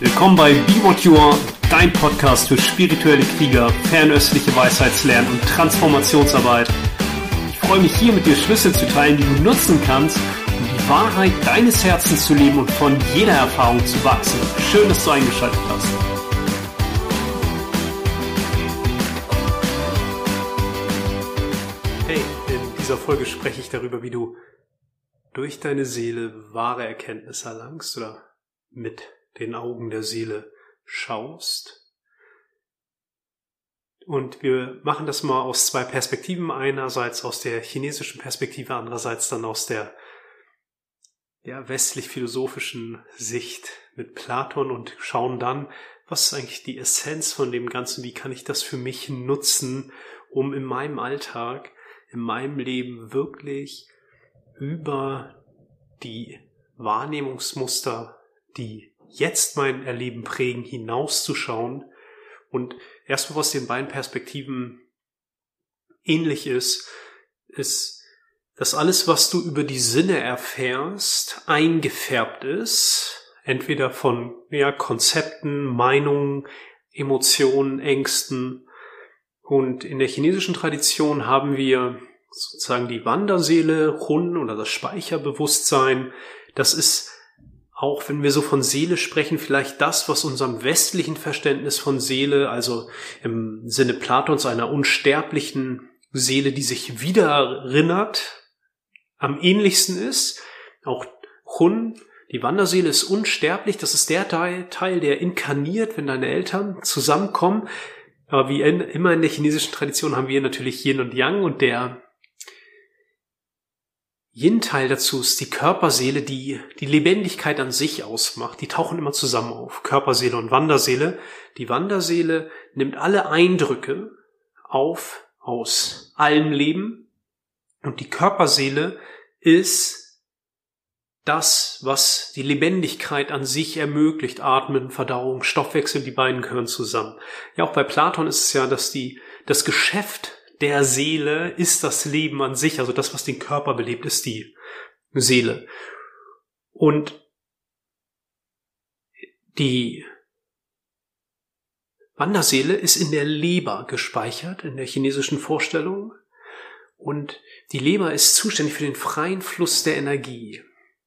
Willkommen bei Be What You Are, dein Podcast für spirituelle Krieger, fernöstliche Weisheitslernen und Transformationsarbeit. Ich freue mich hier mit dir Schlüssel zu teilen, die du nutzen kannst, um die Wahrheit deines Herzens zu leben und von jeder Erfahrung zu wachsen. Schön, dass du eingeschaltet hast. Hey, in dieser Folge spreche ich darüber, wie du durch deine Seele wahre Erkenntnis erlangst oder mit den Augen der Seele schaust. Und wir machen das mal aus zwei Perspektiven. Einerseits aus der chinesischen Perspektive, andererseits dann aus der ja, westlich-philosophischen Sicht mit Platon und schauen dann, was ist eigentlich die Essenz von dem Ganzen, wie kann ich das für mich nutzen, um in meinem Alltag, in meinem Leben wirklich über die Wahrnehmungsmuster, die jetzt mein Erleben prägen, hinauszuschauen und erstmal aus den beiden Perspektiven ähnlich ist, ist, dass alles, was du über die Sinne erfährst, eingefärbt ist, entweder von ja, Konzepten, Meinungen, Emotionen, Ängsten. Und in der chinesischen Tradition haben wir sozusagen die Wanderseele, Hun oder das Speicherbewusstsein. Das ist auch wenn wir so von Seele sprechen, vielleicht das, was unserem westlichen Verständnis von Seele, also im Sinne Platons einer unsterblichen Seele, die sich wieder erinnert, am ähnlichsten ist. Auch Hun, die Wanderseele ist unsterblich, das ist der Teil, Teil, der inkarniert, wenn deine Eltern zusammenkommen. Aber wie immer in der chinesischen Tradition haben wir natürlich Yin und Yang und der Yin-Teil dazu ist die Körperseele, die die Lebendigkeit an sich ausmacht. Die tauchen immer zusammen auf. Körperseele und Wanderseele. Die Wanderseele nimmt alle Eindrücke auf aus allem Leben. Und die Körperseele ist das, was die Lebendigkeit an sich ermöglicht. Atmen, Verdauung, Stoffwechsel, die beiden gehören zusammen. Ja, auch bei Platon ist es ja, dass die, das Geschäft der Seele ist das Leben an sich, also das, was den Körper belebt, ist die Seele. Und die Wanderseele ist in der Leber gespeichert, in der chinesischen Vorstellung. Und die Leber ist zuständig für den freien Fluss der Energie.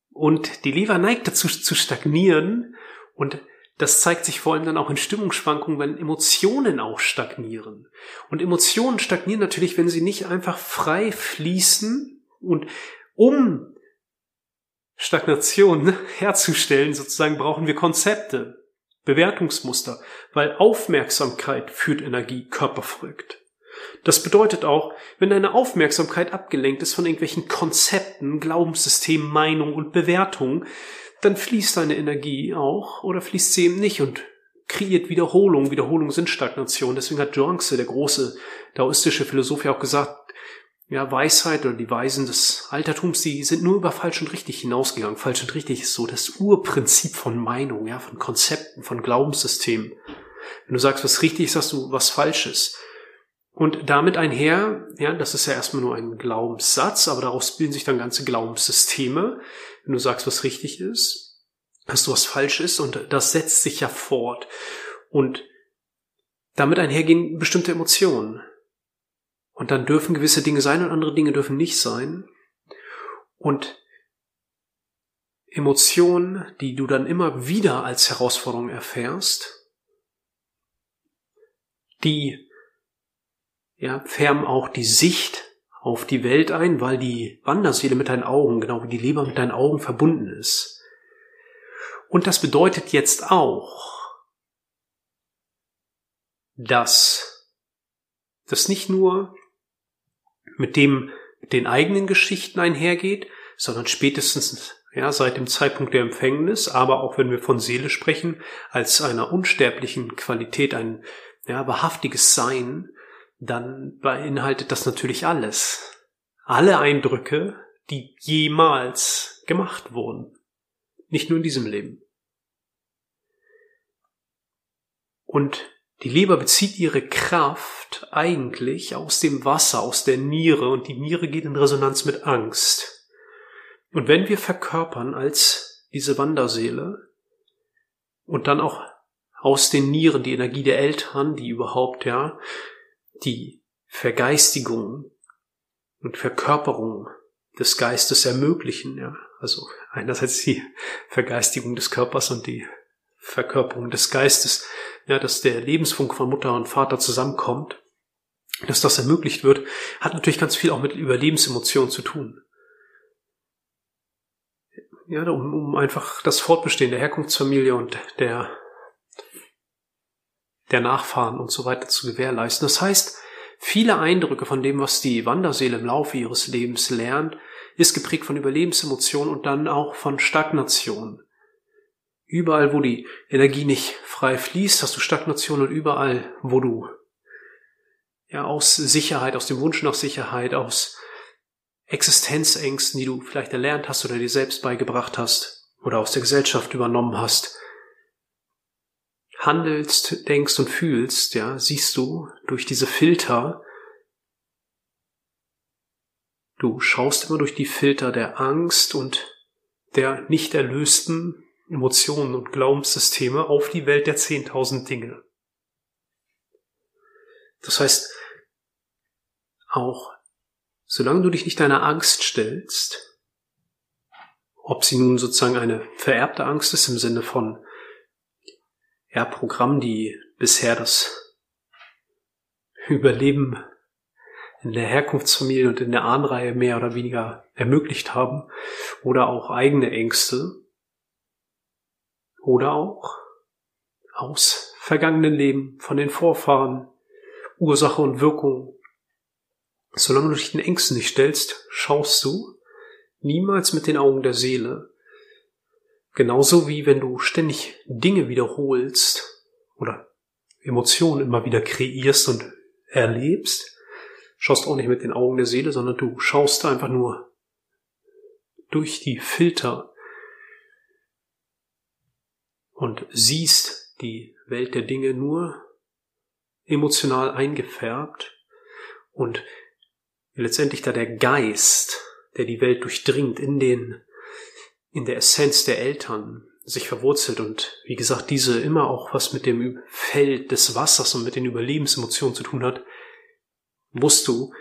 Und die Leber neigt dazu zu stagnieren und das zeigt sich vor allem dann auch in Stimmungsschwankungen, wenn Emotionen auch stagnieren. Und Emotionen stagnieren natürlich, wenn sie nicht einfach frei fließen und um Stagnation herzustellen, sozusagen brauchen wir Konzepte, Bewertungsmuster, weil Aufmerksamkeit führt Energie, Körper folgt. Das bedeutet auch, wenn deine Aufmerksamkeit abgelenkt ist von irgendwelchen Konzepten, Glaubenssystemen, Meinungen und Bewertungen, dann fließt deine Energie auch oder fließt sie eben nicht und kreiert Wiederholung. Wiederholung sind Stagnation. Deswegen hat Zhuangzi, der große daoistische Philosoph, ja auch gesagt, ja, Weisheit oder die Weisen des Altertums, die sind nur über falsch und richtig hinausgegangen. Falsch und richtig ist so das Urprinzip von Meinung, ja, von Konzepten, von Glaubenssystemen. Wenn du sagst, was richtig ist, sagst du was Falsches. Und damit einher, ja, das ist ja erstmal nur ein Glaubenssatz, aber daraus bilden sich dann ganze Glaubenssysteme. Wenn du sagst, was richtig ist, dass du was falsch ist und das setzt sich ja fort. Und damit einhergehen bestimmte Emotionen. Und dann dürfen gewisse Dinge sein und andere Dinge dürfen nicht sein. Und Emotionen, die du dann immer wieder als Herausforderung erfährst, die ja, färben auch die Sicht auf die Welt ein, weil die Wanderseele mit deinen Augen, genau wie die Leber mit deinen Augen verbunden ist. Und das bedeutet jetzt auch, dass das nicht nur mit dem, mit den eigenen Geschichten einhergeht, sondern spätestens ja, seit dem Zeitpunkt der Empfängnis, aber auch wenn wir von Seele sprechen, als einer unsterblichen Qualität, ein ja, wahrhaftiges Sein, dann beinhaltet das natürlich alles. Alle Eindrücke, die jemals gemacht wurden. Nicht nur in diesem Leben. Und die Leber bezieht ihre Kraft eigentlich aus dem Wasser, aus der Niere, und die Niere geht in Resonanz mit Angst. Und wenn wir verkörpern als diese Wanderseele, und dann auch aus den Nieren die Energie der Eltern, die überhaupt, ja, die Vergeistigung und Verkörperung des Geistes ermöglichen, ja. Also einerseits die Vergeistigung des Körpers und die Verkörperung des Geistes, ja, dass der Lebensfunk von Mutter und Vater zusammenkommt, dass das ermöglicht wird, hat natürlich ganz viel auch mit Überlebensemotionen zu tun. Ja, um, um einfach das Fortbestehen der Herkunftsfamilie und der, der Nachfahren und so weiter zu gewährleisten. Das heißt, viele Eindrücke von dem, was die Wanderseele im Laufe ihres Lebens lernt, ist geprägt von Überlebensemotionen und dann auch von Stagnation. Überall, wo die Energie nicht frei fließt, hast du Stagnation und überall, wo du ja aus Sicherheit, aus dem Wunsch nach Sicherheit, aus Existenzängsten, die du vielleicht erlernt hast oder dir selbst beigebracht hast oder aus der Gesellschaft übernommen hast, handelst, denkst und fühlst, ja, siehst du durch diese Filter, du schaust immer durch die Filter der Angst und der nicht erlösten Emotionen und Glaubenssysteme auf die Welt der 10.000 Dinge. Das heißt, auch solange du dich nicht deiner Angst stellst, ob sie nun sozusagen eine vererbte Angst ist im Sinne von ja, Programm, die bisher das Überleben in der Herkunftsfamilie und in der Ahnreihe mehr oder weniger ermöglicht haben, oder auch eigene Ängste, oder auch aus vergangenen Leben, von den Vorfahren, Ursache und Wirkung. Solange du dich den Ängsten nicht stellst, schaust du niemals mit den Augen der Seele. Genauso wie wenn du ständig Dinge wiederholst oder Emotionen immer wieder kreierst und erlebst, schaust auch nicht mit den Augen der Seele, sondern du schaust einfach nur durch die Filter und siehst die Welt der Dinge nur emotional eingefärbt und letztendlich da der Geist, der die Welt durchdringt, in den, in der Essenz der Eltern sich verwurzelt und wie gesagt, diese immer auch was mit dem Feld des Wassers und mit den Überlebensemotionen zu tun hat, musst du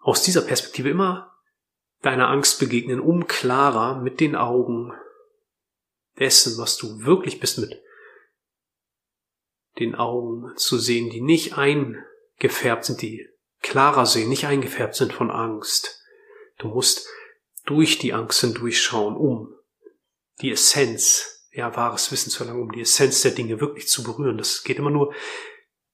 aus dieser Perspektive immer deiner Angst begegnen, um klarer mit den Augen dessen, was du wirklich bist, mit den Augen zu sehen, die nicht eingefärbt sind, die klarer sehen, nicht eingefärbt sind von Angst. Du musst durch die Angst hindurchschauen, um die Essenz, ja, wahres Wissen zu erlangen, um die Essenz der Dinge wirklich zu berühren. Das geht immer nur,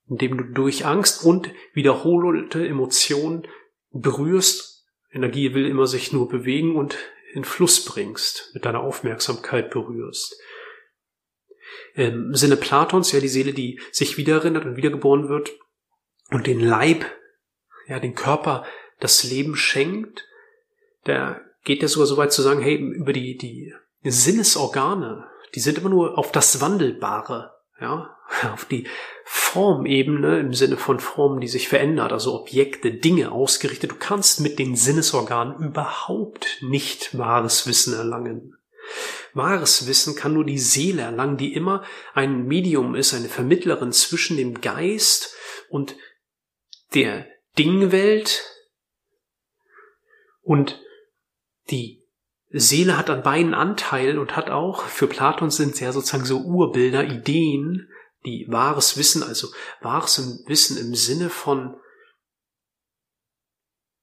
indem du durch Angst und wiederholte Emotionen berührst. Energie will immer sich nur bewegen und in Fluss bringst, mit deiner Aufmerksamkeit berührst. Im Sinne Platons, ja, die Seele, die sich wiedererinnert und wiedergeboren wird und den Leib, ja, den Körper das Leben schenkt, da geht er sogar so weit zu sagen, hey, über die, die Sinnesorgane, die sind immer nur auf das Wandelbare, ja, auf die Formebene im Sinne von Formen, die sich verändert, also Objekte, Dinge ausgerichtet. Du kannst mit den Sinnesorganen überhaupt nicht wahres Wissen erlangen. Wahres Wissen kann nur die Seele erlangen, die immer ein Medium ist, eine Vermittlerin zwischen dem Geist und der Dingwelt und die Seele hat an beiden Anteil und hat auch, für Platon sind es ja sozusagen so Urbilder, Ideen, die wahres Wissen, also wahres Wissen im Sinne von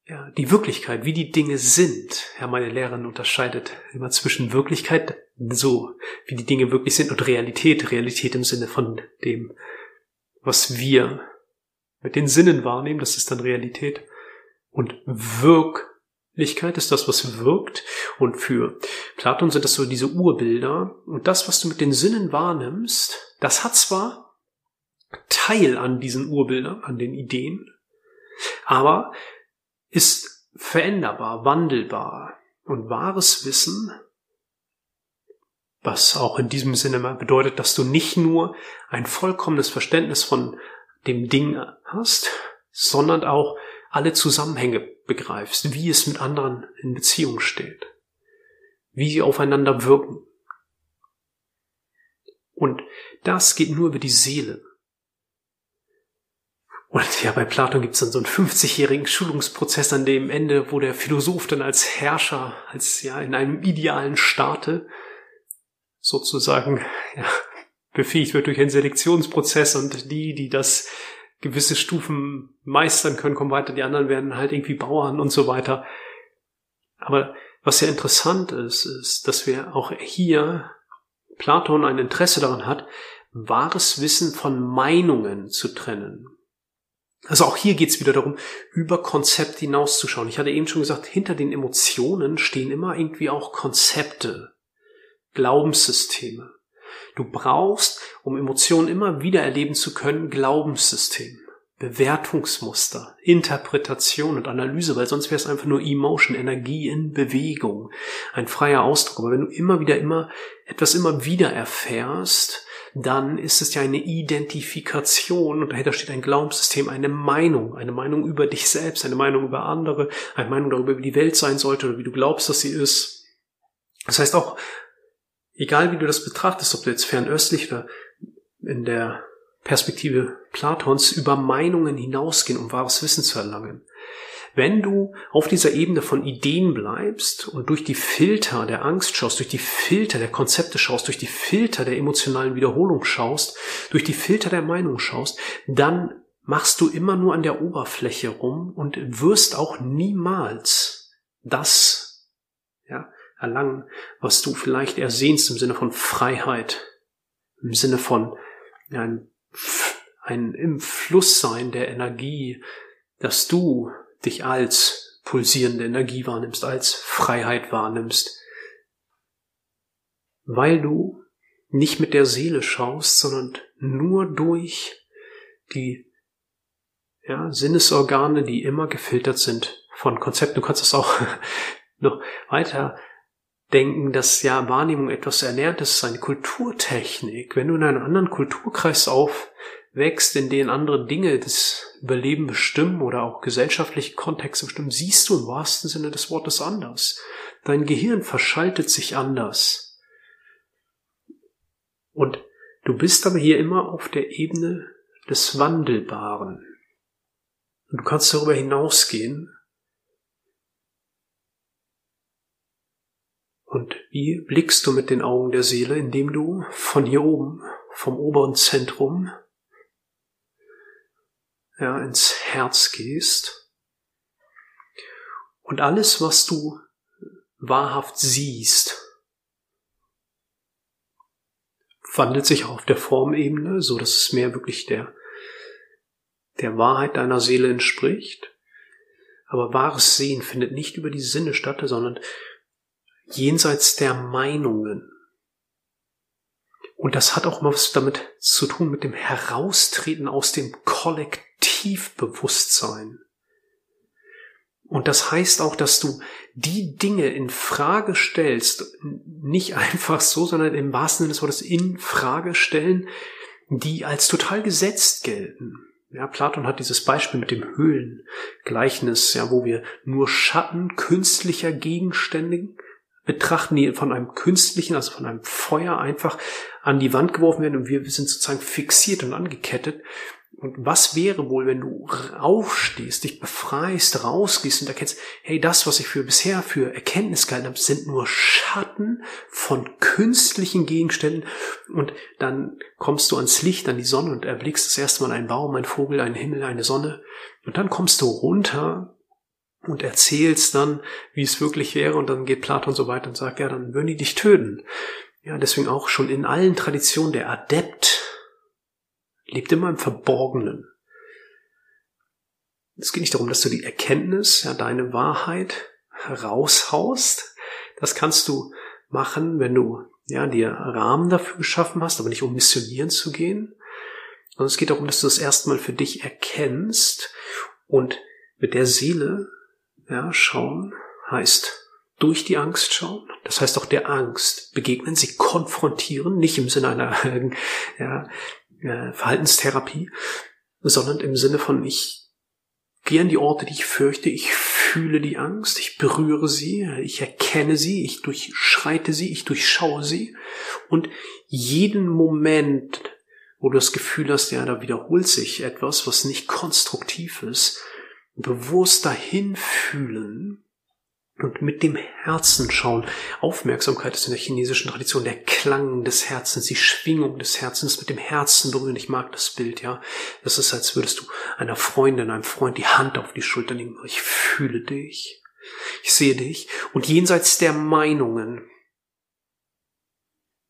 ja, die Wirklichkeit, wie die Dinge sind. Ja, meine Lehrerin unterscheidet immer zwischen Wirklichkeit, so wie die Dinge wirklich sind, und Realität. Realität im Sinne von dem, was wir mit den Sinnen wahrnehmen, das ist dann Realität. Und Wirklichkeit ist das, was wirkt. Und für Platon sind das so diese Urbilder. Und das, was du mit den Sinnen wahrnimmst, das hat zwar Teil an diesen Urbildern, an den Ideen, aber ist veränderbar, wandelbar. Und wahres Wissen, was auch in diesem Sinne bedeutet, dass du nicht nur ein vollkommenes Verständnis von dem Ding hast, sondern auch alle Zusammenhänge begreifst, wie es mit anderen in Beziehung steht, wie sie aufeinander wirken. Und das geht nur über die Seele. Und ja, bei Platon gibt es dann so einen 50-jährigen Schulungsprozess an dem Ende, wo der Philosoph dann als Herrscher, als ja in einem idealen Staate sozusagen ja, befähigt wird durch einen Selektionsprozess und die, die das gewisse Stufen meistern können, kommen weiter, die anderen werden halt irgendwie Bauern und so weiter. Aber was ja interessant ist, ist, dass wir auch hier Platon ein Interesse daran hat, wahres Wissen von Meinungen zu trennen. Also auch hier geht es wieder darum, über Konzepte hinauszuschauen. Ich hatte eben schon gesagt, hinter den Emotionen stehen immer irgendwie auch Konzepte, Glaubenssysteme. Du brauchst, um Emotionen immer wieder erleben zu können, Glaubenssysteme, Bewertungsmuster, Interpretation und Analyse, weil sonst wäre es einfach nur Emotion, Energie in Bewegung, ein freier Ausdruck. Aber wenn du immer wieder immer etwas immer wieder erfährst, dann ist es ja eine Identifikation und dahinter steht ein Glaubenssystem, eine Meinung, eine Meinung über dich selbst, eine Meinung über andere, eine Meinung darüber, wie die Welt sein sollte oder wie du glaubst, dass sie ist. Das heißt auch, egal wie du das betrachtest, ob du jetzt fernöstlich oder in der Perspektive Platons über Meinungen hinausgehen, um wahres Wissen zu erlangen. Wenn du auf dieser Ebene von Ideen bleibst und durch die Filter der Angst schaust, durch die Filter der Konzepte schaust, durch die Filter der emotionalen Wiederholung schaust, durch die Filter der Meinung schaust, dann machst du immer nur an der Oberfläche rum und wirst auch niemals das ja, erlangen, was du vielleicht ersehnst im Sinne von Freiheit, im Sinne von ein, ein im Fluss sein der Energie, dass du dich als pulsierende Energie wahrnimmst, als Freiheit wahrnimmst, weil du nicht mit der Seele schaust, sondern nur durch die ja, Sinnesorgane, die immer gefiltert sind von Konzepten. Du kannst es auch noch weiter denken, dass ja Wahrnehmung etwas Erlerntes ist, eine Kulturtechnik. Wenn du in einem anderen Kulturkreis auf wächst, in denen andere Dinge das Überleben bestimmen oder auch gesellschaftliche Kontexte bestimmen, siehst du im wahrsten Sinne des Wortes anders. Dein Gehirn verschaltet sich anders. Und du bist aber hier immer auf der Ebene des Wandelbaren. Und du kannst darüber hinausgehen. Und wie blickst du mit den Augen der Seele, indem du von hier oben, vom oberen Zentrum, ja, ins Herz gehst und alles, was du wahrhaft siehst, wandelt sich auf der Formebene, so dass es mehr wirklich der, der Wahrheit deiner Seele entspricht. Aber wahres Sehen findet nicht über die Sinne statt, sondern jenseits der Meinungen. Und das hat auch mal was damit zu tun mit dem Heraustreten aus dem Kollektiv Tiefbewusstsein. Und das heißt auch, dass du die Dinge in Frage stellst, nicht einfach so, sondern im wahrsten Sinne des Wortes in Frage stellen, die als total gesetzt gelten. Ja, Platon hat dieses Beispiel mit dem Höhlengleichnis, ja, wo wir nur Schatten künstlicher Gegenstände betrachten, die von einem künstlichen, also von einem Feuer einfach an die Wand geworfen werden und wir sind sozusagen fixiert und angekettet. Und was wäre wohl, wenn du aufstehst, dich befreist, rausgehst und erkennst, hey, das, was ich für bisher für Erkenntnis gehalten habe, sind nur Schatten von künstlichen Gegenständen. Und dann kommst du ans Licht, an die Sonne und erblickst das erste Mal einen Baum, einen Vogel, einen Himmel, eine Sonne. Und dann kommst du runter und erzählst dann, wie es wirklich wäre. Und dann geht Platon so weiter und sagt, ja, dann würden die dich töten. Ja, deswegen auch schon in allen Traditionen der Adept lebt immer im Verborgenen. Es geht nicht darum, dass du die Erkenntnis, ja, deine Wahrheit raushaust. Das kannst du machen, wenn du, ja, dir Rahmen dafür geschaffen hast, aber nicht um missionieren zu gehen. Sondern es geht darum, dass du das erstmal für dich erkennst und mit der Seele, ja, schauen heißt durch die Angst schauen. Das heißt auch der Angst begegnen, sie konfrontieren, nicht im Sinne einer ja, äh, Verhaltenstherapie, sondern im Sinne von ich gehe an die Orte, die ich fürchte, ich fühle die Angst, ich berühre sie, ich erkenne sie, ich durchschreite sie, ich durchschaue sie und jeden Moment, wo du das Gefühl hast, ja, da wiederholt sich etwas, was nicht konstruktiv ist, bewusst dahin fühlen und mit dem Herzen schauen. Aufmerksamkeit ist in der chinesischen Tradition der Klang des Herzens, die Schwingung des Herzens mit dem Herzen berühren. Ich mag das Bild, ja. Das ist, als würdest du einer Freundin, einem Freund die Hand auf die Schulter legen. Ich fühle dich. Ich sehe dich. Und jenseits der Meinungen.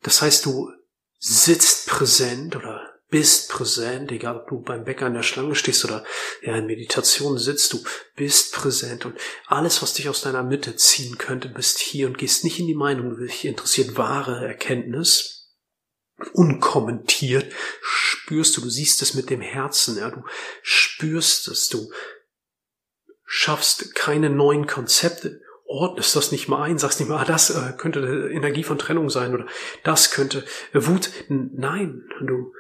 Das heißt, du sitzt präsent oder bist präsent, egal ob du beim Bäcker in der Schlange stehst oder ja, in Meditation sitzt, du bist präsent und alles, was dich aus deiner Mitte ziehen könnte, bist hier und gehst nicht in die Meinung, dich interessiert wahre Erkenntnis, unkommentiert, spürst du, du siehst es mit dem Herzen, ja, du spürst es, du schaffst keine neuen Konzepte, ordnest das nicht mal ein, sagst nicht mal, ah, das äh, könnte Energie von Trennung sein oder das könnte Wut. Nein, du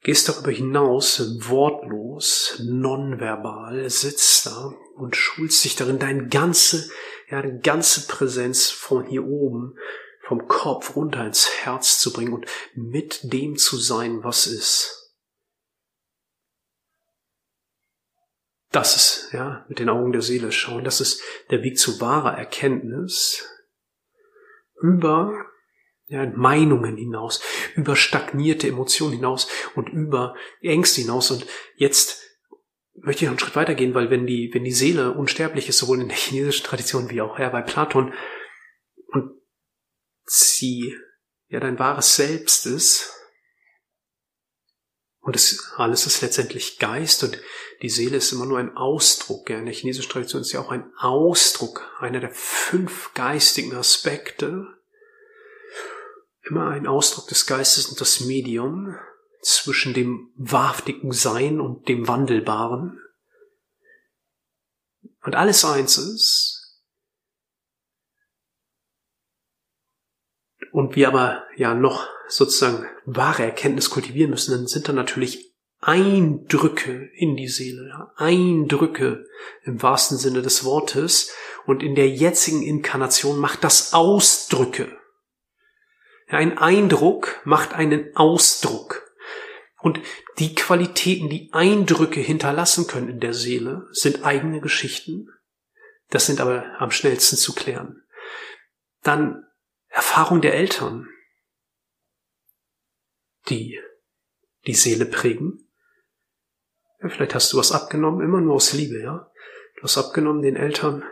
gehst darüber hinaus wortlos, nonverbal, sitzt da und schulst dich darin, deine ganze, ja, deine ganze Präsenz von hier oben, vom Kopf runter ins Herz zu bringen und mit dem zu sein, was ist. Das ist, ja, mit den Augen der Seele schauen. Das ist der Weg zu wahrer Erkenntnis über ja, Meinungen hinaus, über stagnierte Emotionen hinaus und über Ängste hinaus. Und jetzt möchte ich noch einen Schritt weitergehen, weil wenn die, wenn die Seele unsterblich ist, sowohl in der chinesischen Tradition wie auch ja, bei Platon, und sie ja dein wahres Selbst ist, und das alles ist letztendlich Geist und die Seele ist immer nur ein Ausdruck. Ja. In der chinesischen Tradition ist ja auch ein Ausdruck, einer der fünf geistigen Aspekte immer ein Ausdruck des Geistes und das Medium zwischen dem wahrhaftigen Sein und dem Wandelbaren. Und alles eins ist. Und wir aber ja noch sozusagen wahre Erkenntnis kultivieren müssen, dann sind da natürlich Eindrücke in die Seele, Eindrücke im wahrsten Sinne des Wortes. Und in der jetzigen Inkarnation macht das Ausdrücke. Ein Eindruck macht einen Ausdruck. Und die Qualitäten, die Eindrücke hinterlassen können in der Seele, sind eigene Geschichten. Das sind aber am schnellsten zu klären. Dann Erfahrung der Eltern, die die Seele prägen. Ja, vielleicht hast du was abgenommen, immer nur aus Liebe, ja. Du hast abgenommen den Eltern,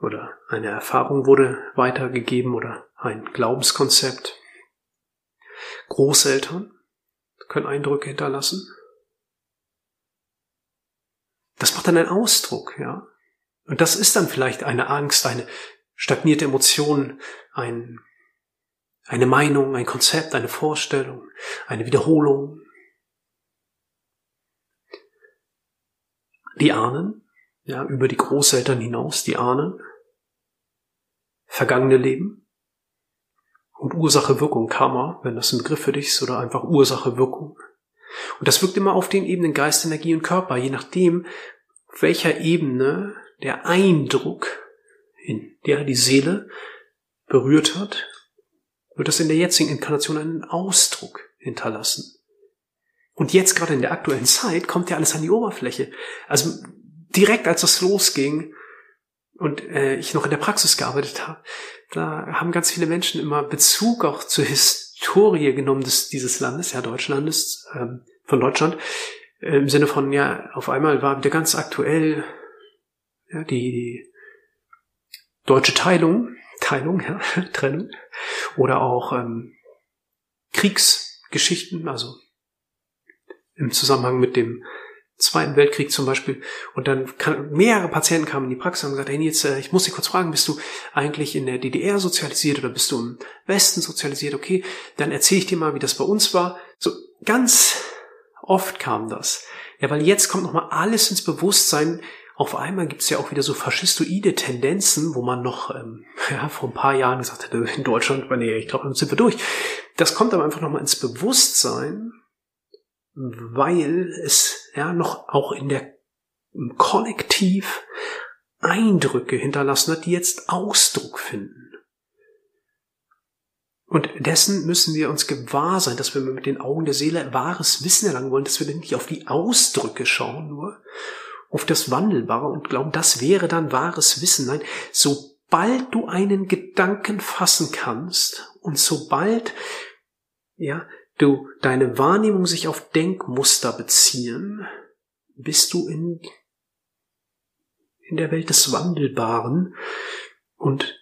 oder eine Erfahrung wurde weitergegeben oder ein Glaubenskonzept. Großeltern können Eindrücke hinterlassen. Das macht dann einen Ausdruck, ja. Und das ist dann vielleicht eine Angst, eine stagnierte Emotion, ein, eine Meinung, ein Konzept, eine Vorstellung, eine Wiederholung. Die Ahnen, ja, über die Großeltern hinaus, die Ahnen, vergangene Leben und Ursache-Wirkung, Karma, wenn das ein Begriff für dich ist, oder einfach Ursache-Wirkung. Und das wirkt immer auf den Ebenen Geist, Energie und Körper, je nachdem, auf welcher Ebene der Eindruck, in der die Seele berührt hat, wird das in der jetzigen Inkarnation einen Ausdruck hinterlassen. Und jetzt gerade in der aktuellen Zeit kommt ja alles an die Oberfläche. Also direkt als das losging, und äh, ich noch in der Praxis gearbeitet habe, da haben ganz viele Menschen immer Bezug auch zur Historie genommen des, dieses Landes, ja Deutschlandes, ähm, von Deutschland, äh, im Sinne von, ja, auf einmal war wieder ganz aktuell ja, die, deutsche Teilung, Teilung, ja, Trennung, oder auch ähm, Kriegsgeschichten, also im Zusammenhang mit dem Zweiten Weltkrieg zum Beispiel. Und dann kann, mehrere Patienten kamen in die Praxis und haben gesagt, hey Nils, äh, ich muss dich kurz fragen, bist du eigentlich in der DDR sozialisiert oder bist du im Westen sozialisiert? Okay, dann erzähle ich dir mal, wie das bei uns war. So ganz oft kam das. Ja, weil jetzt kommt nochmal alles ins Bewusstsein. Auf einmal gibt es ja auch wieder so faschistoide Tendenzen, wo man noch ähm, ja, vor ein paar Jahren gesagt hätte, in Deutschland, nee, ich glaube, dann sind wir durch. Das kommt aber einfach nochmal ins Bewusstsein weil es ja noch auch in der im Kollektiv Eindrücke hinterlassen hat, die jetzt Ausdruck finden. Und dessen müssen wir uns gewahr sein, dass wir mit den Augen der Seele wahres Wissen erlangen wollen, dass wir nicht auf die Ausdrücke schauen nur, auf das Wandelbare und glauben, das wäre dann wahres Wissen. Nein, sobald du einen Gedanken fassen kannst und sobald, ja, du deine Wahrnehmung sich auf Denkmuster beziehen, bist du in, in der Welt des Wandelbaren und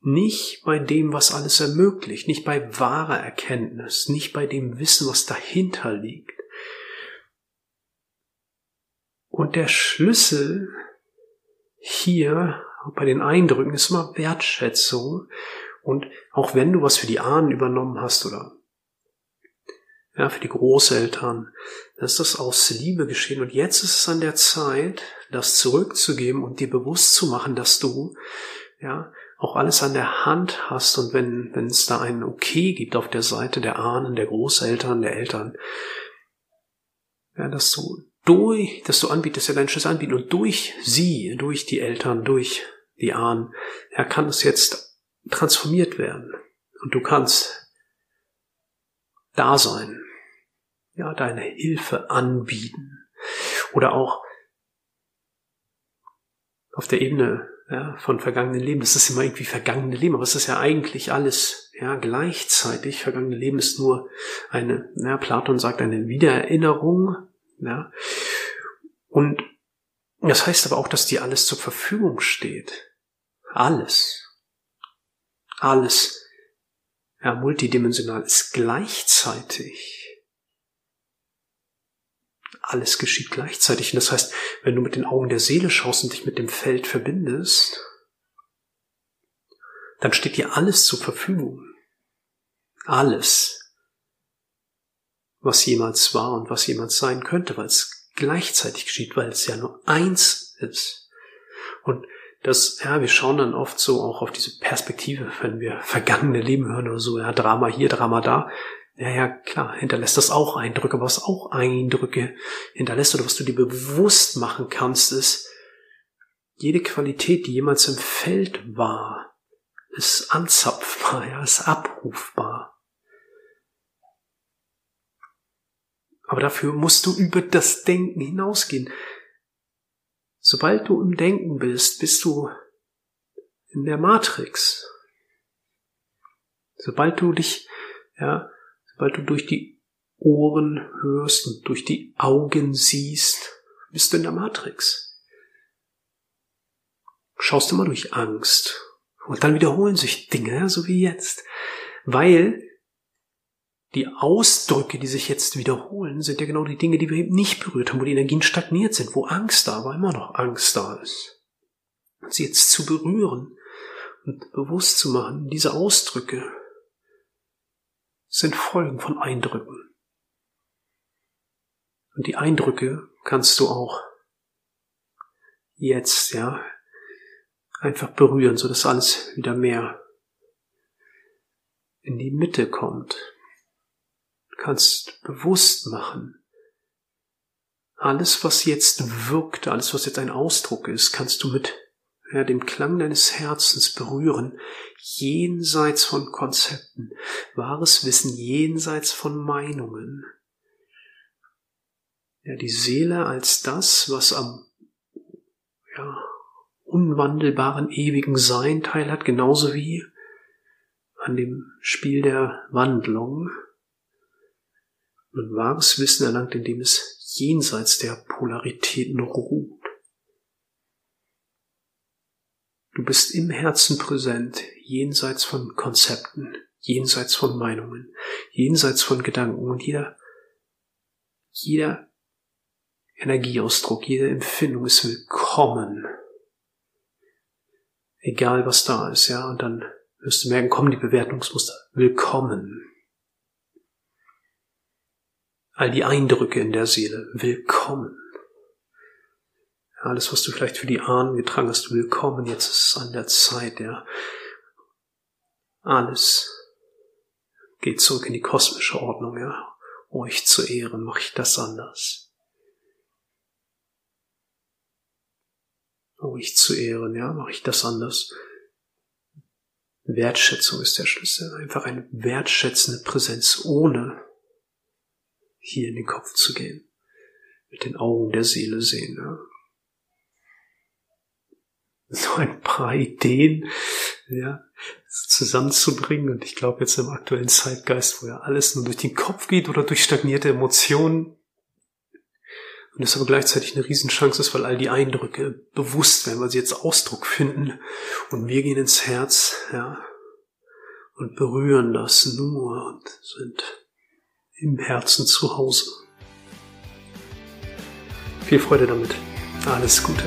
nicht bei dem, was alles ermöglicht, nicht bei wahrer Erkenntnis, nicht bei dem Wissen, was dahinter liegt. Und der Schlüssel hier bei den Eindrücken ist immer Wertschätzung. Und auch wenn du was für die Ahnen übernommen hast oder ja, für die Großeltern, dann ist das aus Liebe geschehen. Und jetzt ist es an der Zeit, das zurückzugeben und dir bewusst zu machen, dass du, ja, auch alles an der Hand hast. Und wenn, wenn es da ein Okay gibt auf der Seite der Ahnen, der Großeltern, der Eltern, ja, dass du durch, dass du anbietest, ja deinen Schlüssel anbieten und durch sie, durch die Eltern, durch die Ahnen, ja, kann es jetzt transformiert werden. Und du kannst da sein, ja, deine Hilfe anbieten oder auch auf der Ebene ja, von vergangenen Leben. Das ist immer irgendwie vergangene Leben, aber es ist ja eigentlich alles ja, gleichzeitig. Vergangene Leben ist nur eine, ja, Platon sagt eine Wiedererinnerung. Ja. Und das heißt aber auch, dass dir alles zur Verfügung steht. Alles. Alles. Ja, multidimensional ist gleichzeitig alles geschieht gleichzeitig. Und das heißt, wenn du mit den Augen der Seele schaust und dich mit dem Feld verbindest, dann steht dir alles zur Verfügung. Alles. Was jemals war und was jemals sein könnte, weil es gleichzeitig geschieht, weil es ja nur eins ist. Und das, ja, wir schauen dann oft so auch auf diese Perspektive, wenn wir vergangene Leben hören oder so, ja, Drama hier, Drama da. Ja, ja, klar, hinterlässt das auch Eindrücke, was auch Eindrücke hinterlässt oder was du dir bewusst machen kannst, ist, jede Qualität, die jemals im Feld war, ist anzapfbar, ja, ist abrufbar. Aber dafür musst du über das Denken hinausgehen. Sobald du im Denken bist, bist du in der Matrix. Sobald du dich, ja, weil du durch die Ohren hörst und durch die Augen siehst, bist du in der Matrix. Schaust immer durch Angst. Und dann wiederholen sich Dinge, so wie jetzt. Weil die Ausdrücke, die sich jetzt wiederholen, sind ja genau die Dinge, die wir eben nicht berührt haben, wo die Energien stagniert sind, wo Angst da war, immer noch Angst da ist. Und sie jetzt zu berühren und bewusst zu machen, diese Ausdrücke, sind Folgen von Eindrücken. Und die Eindrücke kannst du auch jetzt, ja, einfach berühren, so dass alles wieder mehr in die Mitte kommt. Kannst bewusst machen. Alles, was jetzt wirkt, alles, was jetzt ein Ausdruck ist, kannst du mit ja, dem Klang deines Herzens berühren, jenseits von Konzepten, wahres Wissen jenseits von Meinungen. Ja, die Seele als das, was am ja, unwandelbaren ewigen Sein teilhat, genauso wie an dem Spiel der Wandlung. Und wahres Wissen erlangt, indem es jenseits der Polaritäten ruht. Du bist im Herzen präsent, jenseits von Konzepten, jenseits von Meinungen, jenseits von Gedanken und jeder, jeder Energieausdruck, jede Empfindung ist willkommen. Egal was da ist, ja, und dann wirst du merken, kommen die Bewertungsmuster. Willkommen. All die Eindrücke in der Seele. Willkommen. Alles, was du vielleicht für die Ahnen getragen hast, willkommen. Jetzt ist es an der Zeit, ja. Alles geht zurück in die kosmische Ordnung, ja. euch zu ehren, mache ich das anders. Euch zu ehren, ja, mache ich das anders. Wertschätzung ist der Schlüssel. Einfach eine wertschätzende Präsenz, ohne hier in den Kopf zu gehen. Mit den Augen der Seele sehen. Ja. So ein paar Ideen, ja, zusammenzubringen. Und ich glaube jetzt im aktuellen Zeitgeist, wo ja alles nur durch den Kopf geht oder durch stagnierte Emotionen, und es aber gleichzeitig eine Riesenchance ist, weil all die Eindrücke bewusst werden, weil sie jetzt Ausdruck finden. Und wir gehen ins Herz, ja, und berühren das nur und sind im Herzen zu Hause. Viel Freude damit. Alles Gute.